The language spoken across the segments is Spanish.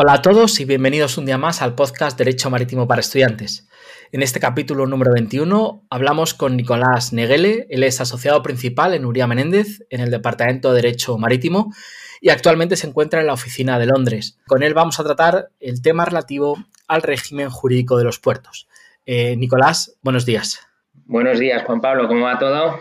Hola a todos y bienvenidos un día más al podcast Derecho Marítimo para Estudiantes. En este capítulo número 21 hablamos con Nicolás Neguele, él es asociado principal en Uría Menéndez en el Departamento de Derecho Marítimo y actualmente se encuentra en la oficina de Londres. Con él vamos a tratar el tema relativo al régimen jurídico de los puertos. Eh, Nicolás, buenos días. Buenos días, Juan Pablo, ¿cómo va todo?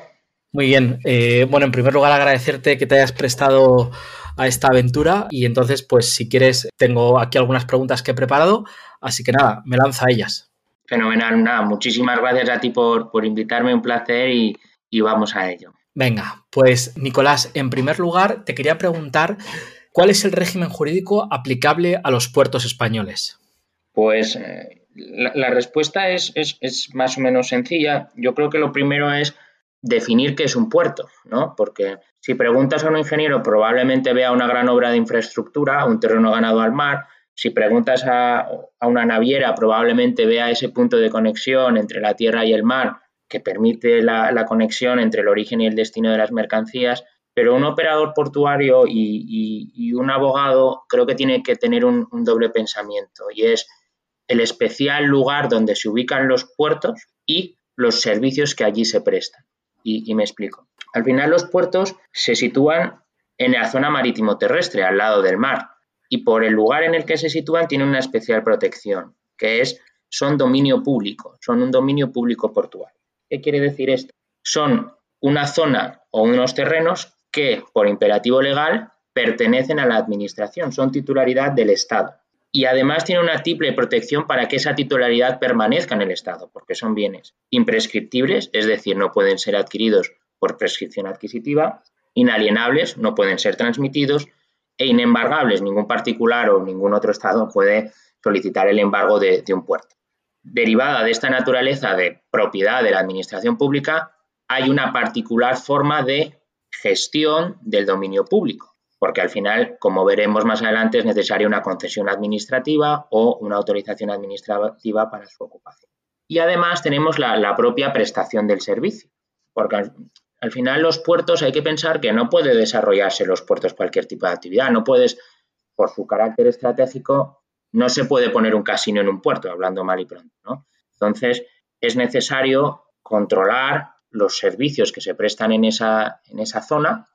Muy bien. Eh, bueno, en primer lugar agradecerte que te hayas prestado a esta aventura y entonces, pues si quieres, tengo aquí algunas preguntas que he preparado, así que nada, me lanza a ellas. Fenomenal, nada, muchísimas gracias a ti por, por invitarme, un placer y, y vamos a ello. Venga, pues Nicolás, en primer lugar te quería preguntar cuál es el régimen jurídico aplicable a los puertos españoles. Pues eh, la, la, respuesta es, es, es, más o menos sencilla. Yo creo que lo primero es definir qué es un puerto, ¿no? Porque si preguntas a un ingeniero, probablemente vea una gran obra de infraestructura, un terreno ganado al mar. Si preguntas a, a una naviera, probablemente vea ese punto de conexión entre la tierra y el mar que permite la, la, conexión entre el origen y el destino de las mercancías, pero un operador portuario y, y, un abogado creo que tiene que tener un, un, doble pensamiento y es el especial lugar donde se ubican los puertos y los servicios que allí se prestan. Y, me explico. Al final los puertos se sitúan en la zona marítimo terrestre, al lado del mar, y por el lugar en el que se sitúan tienen una especial protección, que es son dominio público, son un dominio público portuario. ¿Qué quiere decir esto? Son una zona o unos terrenos que, por imperativo legal, pertenecen a la Administración, son titularidad del Estado. Y además tiene una triple protección para que esa titularidad permanezca en el Estado, porque son bienes imprescriptibles, es decir, no pueden ser adquiridos por prescripción adquisitiva, inalienables, no pueden ser transmitidos, e inembargables, ningún particular o ningún otro Estado puede solicitar el embargo de, de un puerto. Derivada de esta naturaleza de propiedad de la administración pública, hay una particular forma de gestión del dominio público, porque al final, como veremos más adelante, es necesaria una concesión administrativa o una autorización administrativa para su ocupación. Y además tenemos la, propia prestación del servicio, porque al, al, final los puertos hay que pensar que no puede desarrollarse los puertos cualquier tipo de actividad, no puedes, por su carácter estratégico, no se puede poner un casino en un puerto, hablando mal y pronto. ¿no? Entonces, es necesario controlar los servicios que se prestan en esa, en esa zona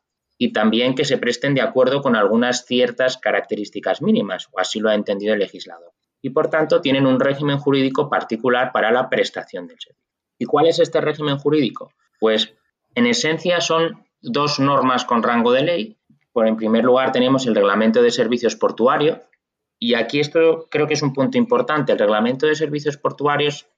y también que se presten de acuerdo con algunas ciertas características mínimas, o así lo ha entendido el legislador. Y por tanto tienen un régimen jurídico particular para la prestación del servicio. ¿Y cuál es este régimen jurídico? Pues en esencia son dos normas con rango de ley. En primer lugar tenemos el Reglamento de Servicios Portuarios, y aquí esto creo que es un punto importante. El reglamento de servicios portuarios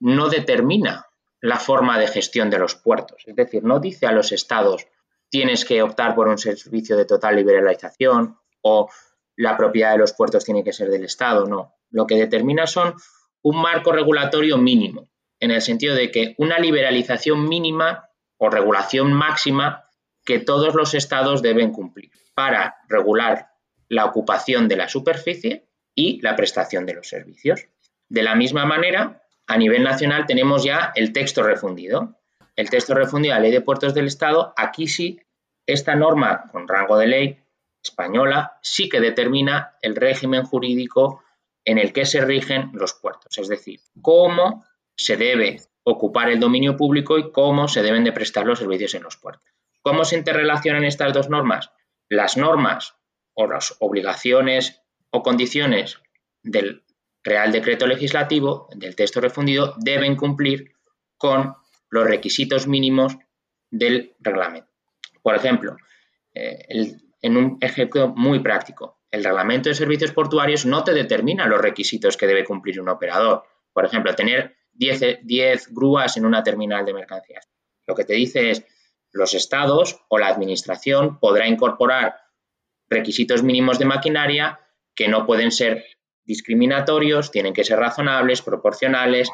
no determina la forma de gestión de los puertos. Es decir, no dice a los estados tienes que optar por un servicio de total liberalización o la propiedad de los puertos tiene que ser del Estado. No. Lo que determina son un marco regulatorio mínimo, en el sentido de que una liberalización mínima o regulación máxima que todos los estados deben cumplir para regular la ocupación de la superficie y la prestación de los servicios. De la misma manera, a nivel nacional tenemos ya el texto refundido. El texto refundido de la Ley de Puertos del Estado, aquí sí, esta norma con rango de ley española sí que determina el régimen jurídico en el que se rigen los puertos, es decir, cómo se debe ocupar el dominio público y cómo se deben de prestar los servicios en los puertos. ¿Cómo se interrelacionan estas dos normas? Las normas o las obligaciones o condiciones del Real Decreto Legislativo, del texto refundido, deben cumplir con los requisitos mínimos del reglamento. Por ejemplo, eh, en un ejemplo muy práctico, el reglamento de servicios portuarios no te determina los requisitos que debe cumplir un operador. Por ejemplo, tener 10, 10 grúas en una terminal de mercancías. Lo que te dice es, los estados o la administración podrá incorporar requisitos mínimos de maquinaria que no pueden ser discriminatorios, tienen que ser razonables, proporcionales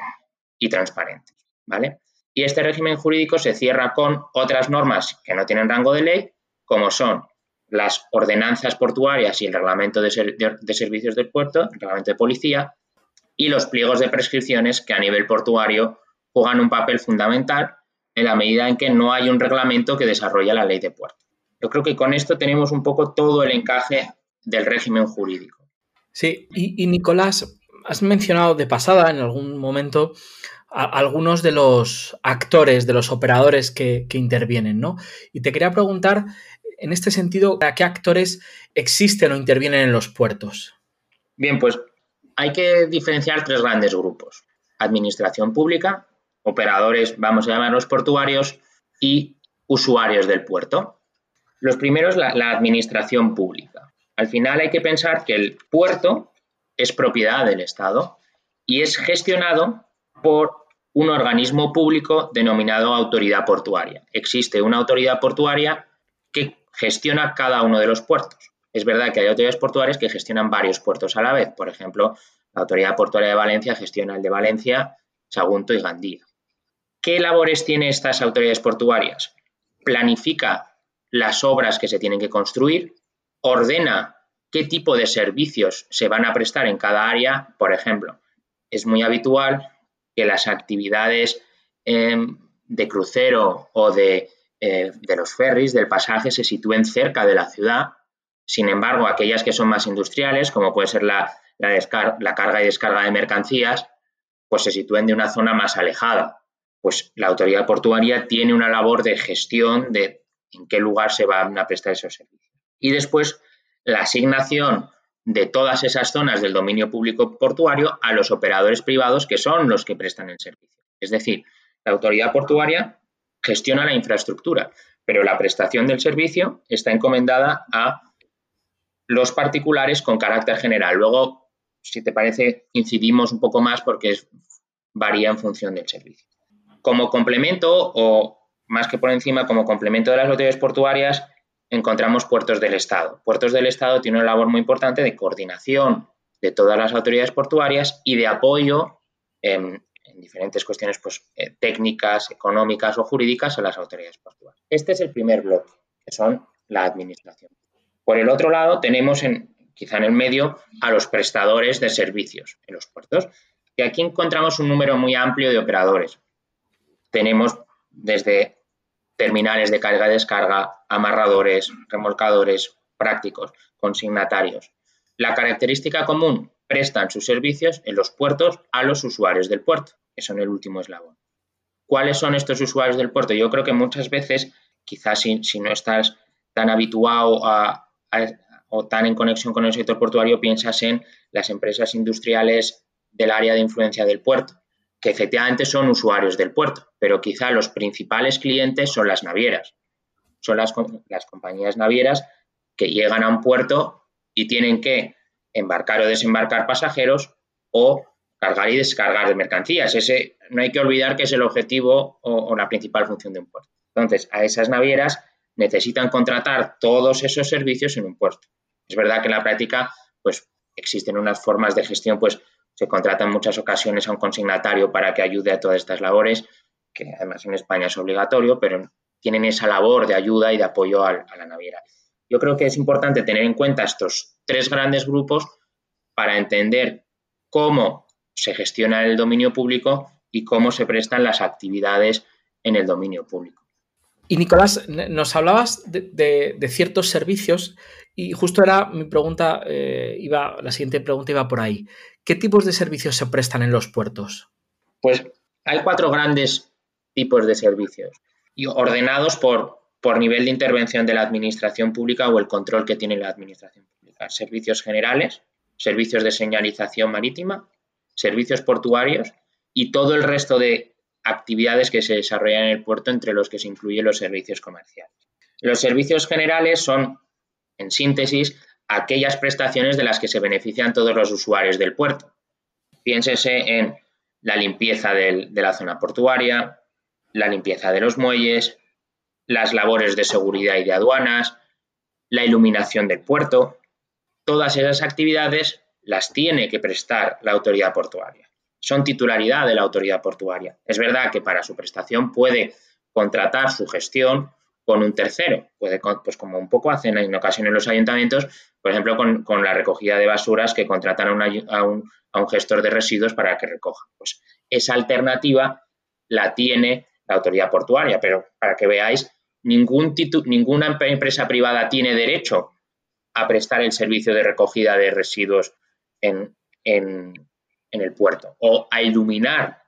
y transparentes, ¿vale? Y este régimen jurídico se cierra con otras normas que no tienen rango de ley, como son las ordenanzas portuarias y el reglamento de, ser, de, de servicios del puerto, el reglamento de policía, y los pliegos de prescripciones que a nivel portuario juegan un papel fundamental en la medida en que no hay un reglamento que desarrolla la ley de puerto. Yo creo que con esto tenemos un poco todo el encaje del régimen jurídico. Sí, y, Nicolás, has mencionado de pasada en algún momento algunos de los actores, de los operadores que, que, intervienen, ¿no? Y te quería preguntar, en este sentido, ¿a qué actores existen o intervienen en los puertos? Bien, pues hay que diferenciar tres grandes grupos. Administración pública, operadores, vamos a llamarlos portuarios, y usuarios del puerto. Los primeros, la, la administración pública. Al final hay que pensar que el puerto es propiedad del Estado y es gestionado por un organismo público denominado autoridad portuaria. Existe una autoridad portuaria que gestiona cada uno de los puertos. Es verdad que hay autoridades portuarias que gestionan varios puertos a la vez. Por ejemplo, la Autoridad Portuaria de Valencia gestiona el de Valencia, Sagunto y Gandía. ¿Qué labores tienen estas autoridades portuarias? Planifica las obras que se tienen que construir, ordena qué tipo de servicios se van a prestar en cada área. Por ejemplo, es muy habitual que las actividades em, de crucero o de, eh, de los ferries, del pasaje, se sitúen cerca de la ciudad. Sin embargo, aquellas que son más industriales, como puede ser la, la, carga y descarga de mercancías, pues se sitúen de una zona más alejada. Pues la autoridad portuaria tiene una labor de gestión de en qué lugar se van a prestar esos servicios. Y después la asignación de todas esas zonas del dominio público portuario a los operadores privados que son los que prestan el servicio. Es decir, la autoridad portuaria gestiona la infraestructura, pero la prestación del servicio está encomendada a los particulares con carácter general. Luego si te parece, incidimos un poco más porque varía en función del servicio. Como complemento, o más que por encima, como complemento de las autoridades portuarias, encontramos puertos del Estado. Puertos del Estado tienen una labor muy importante de coordinación de todas las autoridades portuarias y de apoyo en, diferentes cuestiones pues, eh, técnicas, económicas o jurídicas a las autoridades portuarias. Este es el primer bloque, que son la administración. Por el otro lado, tenemos en, quizá en el medio, a los prestadores de servicios en los puertos. Y aquí encontramos un número muy amplio de operadores. Tenemos desde terminales de carga y descarga, amarradores, remolcadores, prácticos, consignatarios. La característica común, prestan sus servicios en los puertos a los usuarios del puerto, que son el último eslabón. ¿Cuáles son estos usuarios del puerto? Yo creo que muchas veces, quizás si, no estás tan habituado o tan en conexión con el sector portuario, piensas en las empresas industriales del área de influencia del puerto, que efectivamente son usuarios del puerto, pero quizá los principales clientes son las navieras. Son las, compañías navieras que llegan a un puerto y tienen que embarcar o desembarcar pasajeros o cargar y descargar de mercancías. Ese no hay que olvidar que es el objetivo o, o, la principal función de un puerto. Entonces, a esas navieras necesitan contratar todos esos servicios en un puerto. Es verdad que en la práctica, pues existen unas formas de gestión, pues se contrata en muchas ocasiones a un consignatario para que ayude a todas estas labores, que además en España es obligatorio, pero tienen esa labor de ayuda y de apoyo a, la naviera. Yo creo que es importante tener en cuenta estos tres grandes grupos para entender cómo se gestiona el dominio público y cómo se prestan las actividades en el dominio público. Y Nicolás, nos hablabas de, ciertos servicios y justo era mi pregunta, eh, iba, la siguiente pregunta iba por ahí. ¿Qué tipos de servicios se prestan en los puertos? Pues hay cuatro grandes tipos de servicios y ordenados por, por nivel de intervención de la administración pública o el control que tiene la administración pública. Servicios generales, servicios de señalización marítima, servicios portuarios y todo el resto de actividades que se desarrollan en el puerto, entre los que se incluyen los servicios comerciales. Los servicios generales son, en síntesis, aquellas prestaciones de las que se benefician todos los usuarios del puerto. Piénsese en la limpieza de la zona portuaria, la limpieza de los muelles, las labores de seguridad y de aduanas, la iluminación del puerto. Todas esas actividades las tiene que prestar la autoridad portuaria son titularidad de la autoridad portuaria. Es verdad que para su prestación puede contratar su gestión con un tercero, puede, pues como un poco hacen en ocasiones los ayuntamientos, por ejemplo, con, la recogida de basuras que contratan a, un, gestor de residuos para que recoja. Pues esa alternativa la tiene la autoridad portuaria, pero para que veáis, ningún ninguna empresa privada tiene derecho a prestar el servicio de recogida de residuos en, el puerto o a iluminar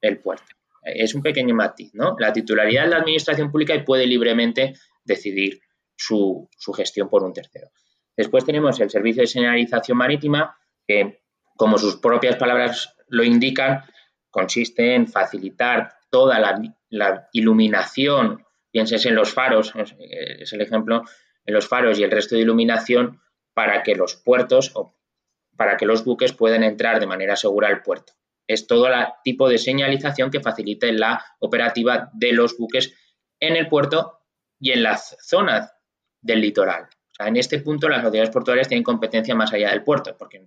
el puerto. Es un pequeño matiz, ¿no? La titularidad de la administración pública y puede libremente decidir su gestión por un tercero. Después tenemos el servicio de señalización marítima, que, como sus propias palabras lo indican, consiste en facilitar toda la, iluminación, pienses en los faros, es el ejemplo, en los faros y el resto de iluminación para que los puertos o para que los buques puedan entrar de manera segura al puerto. Es todo el tipo de señalización que facilite la operativa de los buques en el puerto y en las zonas del litoral. En este punto las autoridades portuarias tienen competencia más allá del puerto, porque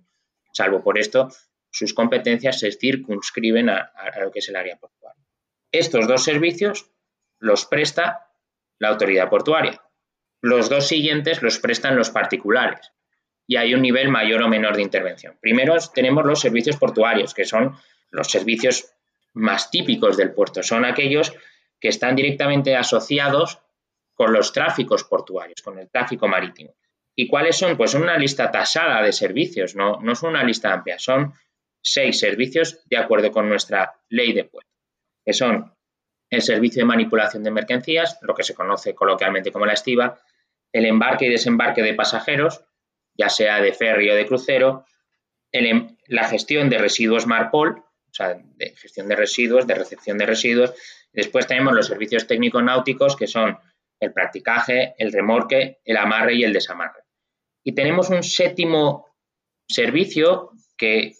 salvo por esto, sus competencias se circunscriben a, lo que es el área portuaria. Estos dos servicios los presta la autoridad portuaria. Los dos siguientes los prestan los particulares y hay un nivel mayor o menor de intervención. Primero tenemos los servicios portuarios, que son los servicios más típicos del puerto. Son aquellos que están directamente asociados con los tráficos portuarios, con el tráfico marítimo. ¿Y cuáles son? Pues son una lista tasada de servicios, no, no son una lista amplia, son seis servicios de acuerdo con nuestra ley de puerto, que son el servicio de manipulación de mercancías, lo que se conoce coloquialmente como la estiva, el embarque y desembarque de pasajeros, ya sea de ferry o de crucero, em, la gestión de residuos Marpol, o sea, de gestión de residuos, de recepción de residuos. Después tenemos los servicios técnicos náuticos, que son el practicaje, el remorque, el amarre y el desamarre. Y tenemos un séptimo servicio que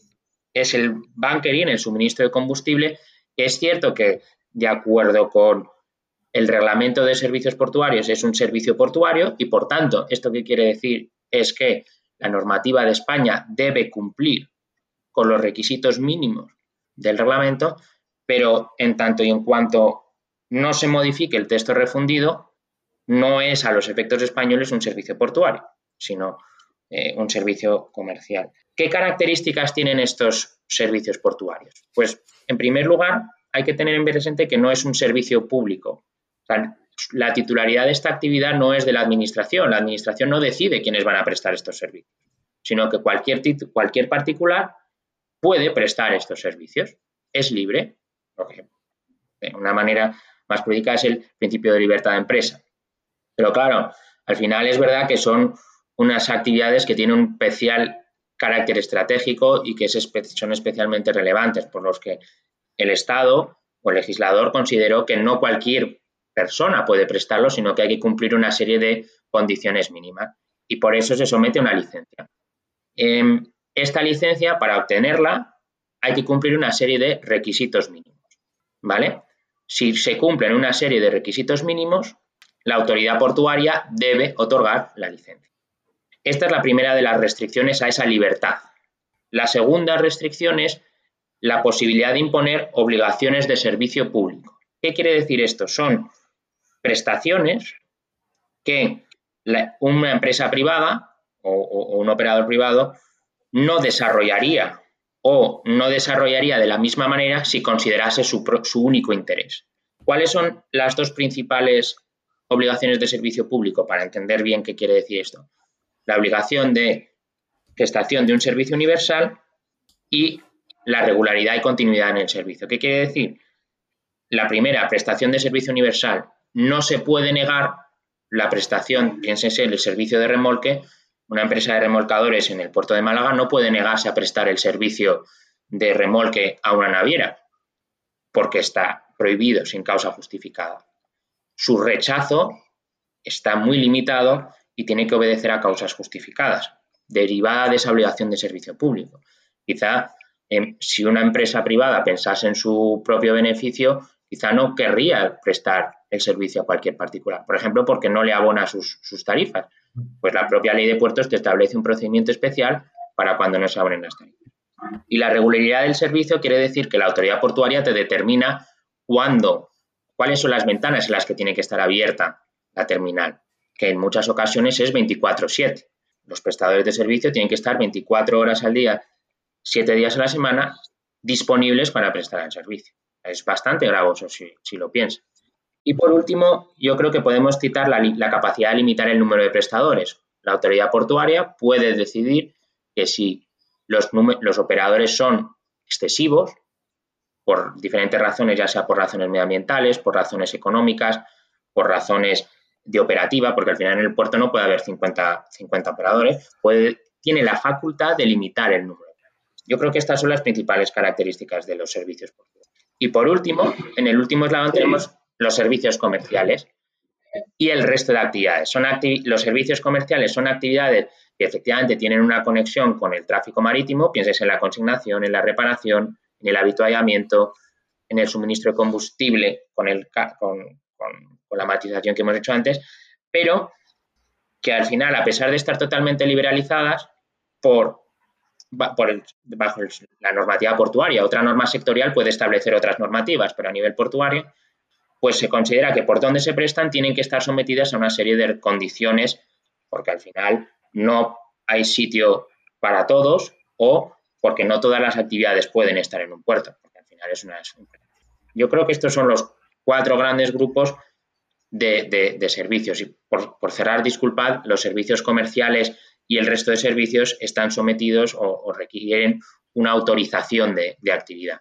es el bunkering, el suministro de combustible, que es cierto que de acuerdo con el reglamento de servicios portuarios es un servicio portuario y por tanto, ¿esto qué quiere decir? Es que la normativa de España debe cumplir con los requisitos mínimos del reglamento, pero en tanto y en cuanto no se modifique el texto refundido, no es a los efectos españoles un servicio portuario, sino eh, un servicio comercial. ¿Qué características tienen estos servicios portuarios? Pues, en primer lugar, hay que tener en presente que no es un servicio público. la titularidad de esta actividad no es de la Administración. La Administración no decide quiénes van a prestar estos servicios, sino que cualquier, cualquier particular puede prestar estos servicios. Es libre, de una manera más política es el principio de libertad de empresa. Pero claro, al final es verdad que son unas actividades que tienen un especial carácter estratégico y que son especialmente relevantes, por los que el Estado o el legislador consideró que no cualquier persona puede prestarlo, sino que hay que cumplir una serie de condiciones mínimas y por eso se somete a una licencia. Em, esta licencia, para obtenerla, hay que cumplir una serie de requisitos mínimos, ¿vale? Si se cumplen una serie de requisitos mínimos, la autoridad portuaria debe otorgar la licencia. Esta es la primera de las restricciones a esa libertad. La segunda restricción es la posibilidad de imponer obligaciones de servicio público. ¿Qué quiere decir esto? Son prestaciones que una empresa privada o, un operador privado no desarrollaría o no desarrollaría de la misma manera si considerase su, su único interés. ¿Cuáles son las dos principales obligaciones de servicio público para entender bien qué quiere decir esto. La obligación de prestación de un servicio universal y la regularidad y continuidad en el servicio. ¿Qué quiere decir? La primera, prestación de servicio universal. No se puede negar la prestación, piénsense, el servicio de remolque. Una empresa de remolcadores en el puerto de Málaga no puede negarse a prestar el servicio de remolque a una naviera porque está prohibido sin causa justificada su rechazo está muy limitado y tiene que obedecer a causas justificadas, derivada de esa obligación de servicio público. Quizá em, si una empresa privada pensase en su propio beneficio, quizá no querría prestar el servicio a cualquier particular, por ejemplo, porque no le abona sus, tarifas. Pues la propia ley de puertos te establece un procedimiento especial para cuando no se abren las tarifas. Y la regularidad del servicio quiere decir que la autoridad portuaria te determina cuándo ¿Cuáles son las ventanas en las que tiene que estar abierta la terminal? Que en muchas ocasiones es 24/7. Los prestadores de servicio tienen que estar 24 horas al día, 7 días a la semana, disponibles para prestar el servicio. Es bastante gravoso si, lo piensas. Y por último, yo creo que podemos citar la, capacidad de limitar el número de prestadores. La autoridad portuaria puede decidir que si los operadores son excesivos por diferentes razones, ya sea por razones medioambientales, por razones económicas, por razones de operativa, porque al final en el puerto no puede haber 50, 50 operadores, puede, tiene la facultad de limitar el número. Yo creo que estas son las principales características de los servicios portuarios. Y por último, en el último eslabón tenemos los servicios comerciales y el resto de actividades. Son los servicios comerciales son actividades que efectivamente tienen una conexión con el tráfico marítimo, pienses en la consignación, en la reparación, en el habituallamiento, en el suministro de combustible con, la matización que hemos hecho antes, pero que al final, a pesar de estar totalmente liberalizadas por bajo la normativa portuaria, otra norma sectorial puede establecer otras normativas, pero a nivel portuario, pues se considera que por donde se prestan tienen que estar sometidas a una serie de condiciones, porque al final no hay sitio para todos o porque no todas las actividades pueden estar en un puerto, porque al final es una... Yo creo que estos son los cuatro grandes grupos de, servicios. Y por, cerrar, disculpad, los servicios comerciales y el resto de servicios están sometidos o, requieren una autorización de, actividad.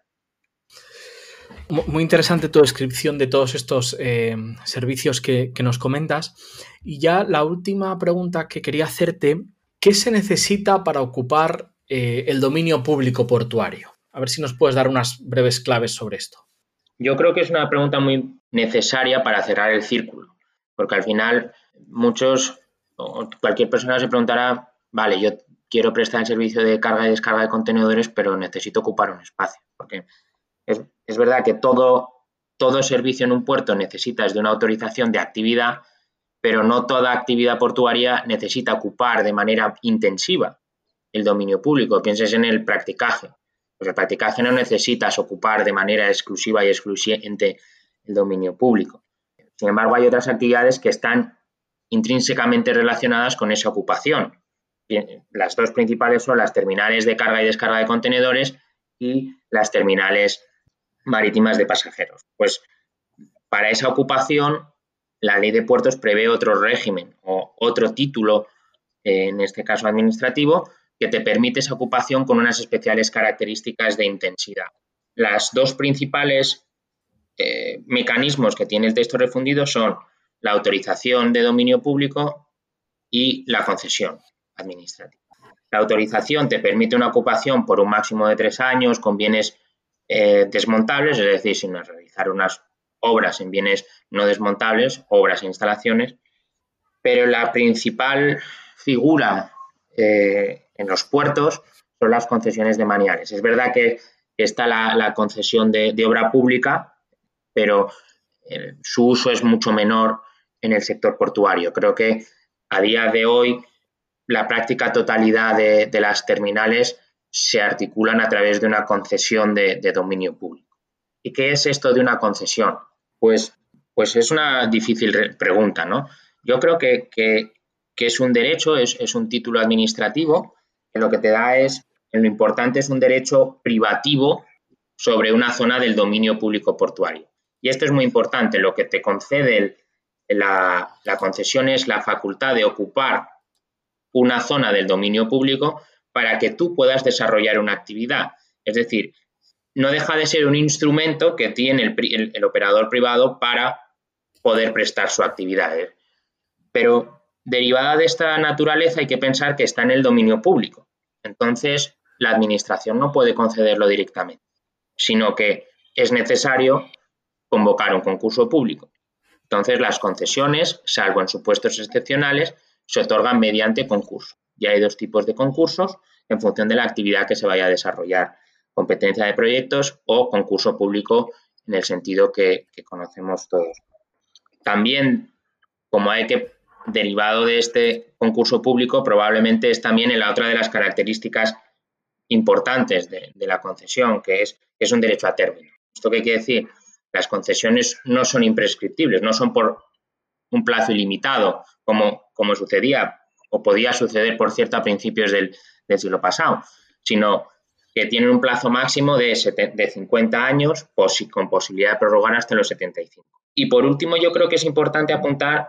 Muy interesante tu descripción de todos estos eh, servicios que, nos comentas. Y ya la última pregunta que quería hacerte, ¿qué se necesita para ocupar eh, el dominio público portuario? A ver si nos puedes dar unas breves claves sobre esto. Yo creo que es una pregunta muy necesaria para cerrar el círculo, porque al final muchos, o cualquier persona se preguntará, vale, yo quiero prestar el servicio de carga y descarga de contenedores, pero necesito ocupar un espacio, porque es, verdad que todo, todo servicio en un puerto necesita de una autorización de actividad, pero no toda actividad portuaria necesita ocupar de manera intensiva el dominio público. Pienses en el practicaje. Pues el practicaje no necesitas ocupar de manera exclusiva y exclusivamente el dominio público. Sin embargo, hay otras actividades que están intrínsecamente relacionadas con esa ocupación. Las dos principales son las terminales de carga y descarga de contenedores y las terminales marítimas de pasajeros. Pues para esa ocupación, la ley de puertos prevé otro régimen o otro título, en este caso administrativo, que te permite esa ocupación con unas especiales características de intensidad. Las dos principales eh, mecanismos que tiene el texto refundido son la autorización de dominio público y la concesión administrativa. La autorización te permite una ocupación por un máximo de tres años con bienes eh, desmontables, es decir, sin realizar unas obras en bienes no desmontables, obras e instalaciones, pero la principal figura eh, en los puertos son las concesiones de maniales. Es verdad que está la, concesión de, obra pública, pero eh, su uso es mucho menor en el sector portuario. Creo que a día de hoy la práctica totalidad de, las terminales se articulan a través de una concesión de, dominio público. ¿Y qué es esto de una concesión? Pues, pues es una difícil pregunta, ¿no? Yo creo que, es un derecho, es, es, un título administrativo lo que te da es, lo importante es un derecho privativo sobre una zona del dominio público portuario. Y esto es muy importante, lo que te concede la, concesión es la facultad de ocupar una zona del dominio público para que tú puedas desarrollar una actividad. Es decir, no deja de ser un instrumento que tiene el, el operador privado para poder prestar su actividad. Pero derivada de esta naturaleza hay que pensar que está en el dominio público. Entonces, la Administración no puede concederlo directamente, sino que es necesario convocar un concurso público. Entonces, las concesiones, salvo en supuestos excepcionales, se otorgan mediante concurso. Ya hay dos tipos de concursos en función de la actividad que se vaya a desarrollar, competencia de proyectos o concurso público en el sentido que, que conocemos todos. También, como hay que derivado de este concurso público probablemente es también la otra de las características importantes de, la concesión, que es, es un derecho a término. ¿Esto qué quiere decir? Las concesiones no son imprescriptibles, no son por un plazo ilimitado, como, como sucedía o podía suceder, por cierto, a principios del, siglo pasado, sino que tienen un plazo máximo de, de 50 años con posibilidad de prorrogar hasta los 75. Y por último, yo creo que es importante apuntar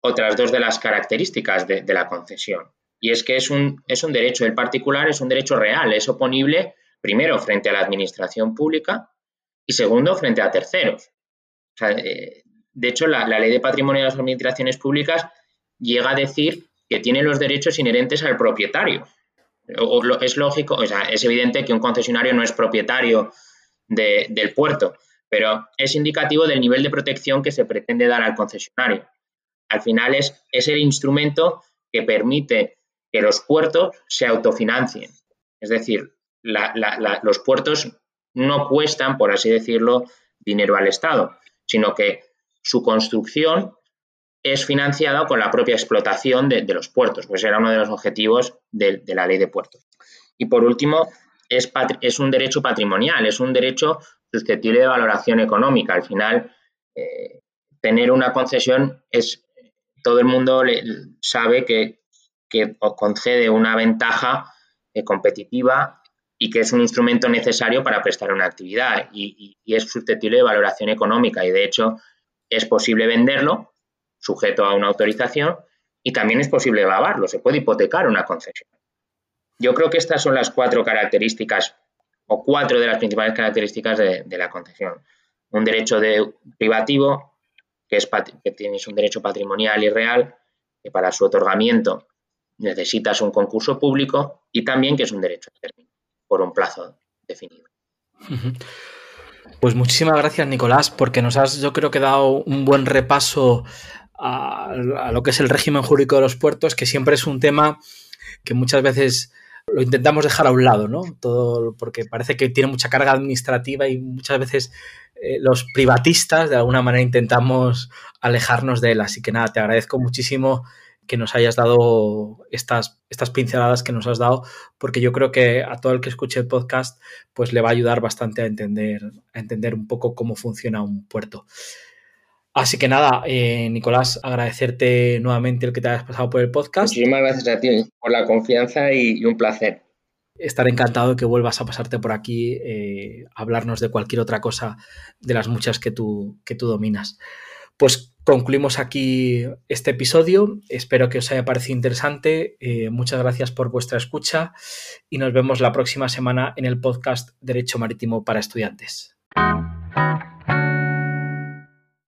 otras dos de las características de, la concesión. Y es que es un, es un derecho, el particular es un derecho real, es oponible primero frente a la administración pública y segundo frente a terceros. Eh, de hecho, la, ley de patrimonio de las administraciones públicas llega a decir que tiene los derechos inherentes al propietario. es lógico, o sea, es evidente que un concesionario no es propietario del puerto, pero es indicativo del nivel de protección que se pretende dar al concesionario. Al final es, es el instrumento que permite que los puertos se autofinancien. Es decir, los puertos no cuestan, por así decirlo, dinero al Estado, sino que su construcción es financiada con la propia explotación de, los puertos, pues era uno de los objetivos de, la ley de puertos. Y por último, es, es, un derecho patrimonial, es un derecho susceptible de valoración económica. Al final, eh, tener una concesión es, todo el mundo sabe que, que concede una ventaja eh, competitiva y que es un instrumento necesario para prestar una actividad y, es susceptible de valoración económica y de hecho es posible venderlo sujeto a una autorización y también es posible lavarlo, se puede hipotecar una concesión. Yo creo que estas son las cuatro características o cuatro de las principales características de, la concesión. Un derecho de privativo, que, es, que tienes un derecho patrimonial y real, que para su otorgamiento necesitas un concurso público y también que es un derecho por un plazo definido. Pues muchísimas gracias, Nicolás, porque nos has, yo creo que dado un buen repaso a, lo que es el régimen jurídico de los puertos, que siempre es un tema que muchas veces lo intentamos dejar a un lado, ¿no? Todo porque parece que tiene mucha carga administrativa y muchas veces eh, los privatistas de alguna manera intentamos alejarnos de él. Así que nada, te agradezco muchísimo que nos hayas dado estas, estas pinceladas que nos has dado, porque yo creo que a todo el que escuche el podcast, pues le va a ayudar bastante a entender, a entender un poco cómo funciona un puerto. Así que nada, eh, Nicolás, agradecerte nuevamente el que te hayas pasado por el podcast. Muchísimas gracias a ti por la confianza y, un placer. Estaré encantado de que vuelvas a pasarte por aquí, eh, a hablarnos de cualquier otra cosa de las muchas que tú, que tú dominas. Pues concluimos aquí este episodio. Espero que os haya parecido interesante. Eh, muchas gracias por vuestra escucha y nos vemos la próxima semana en el podcast Derecho Marítimo para Estudiantes.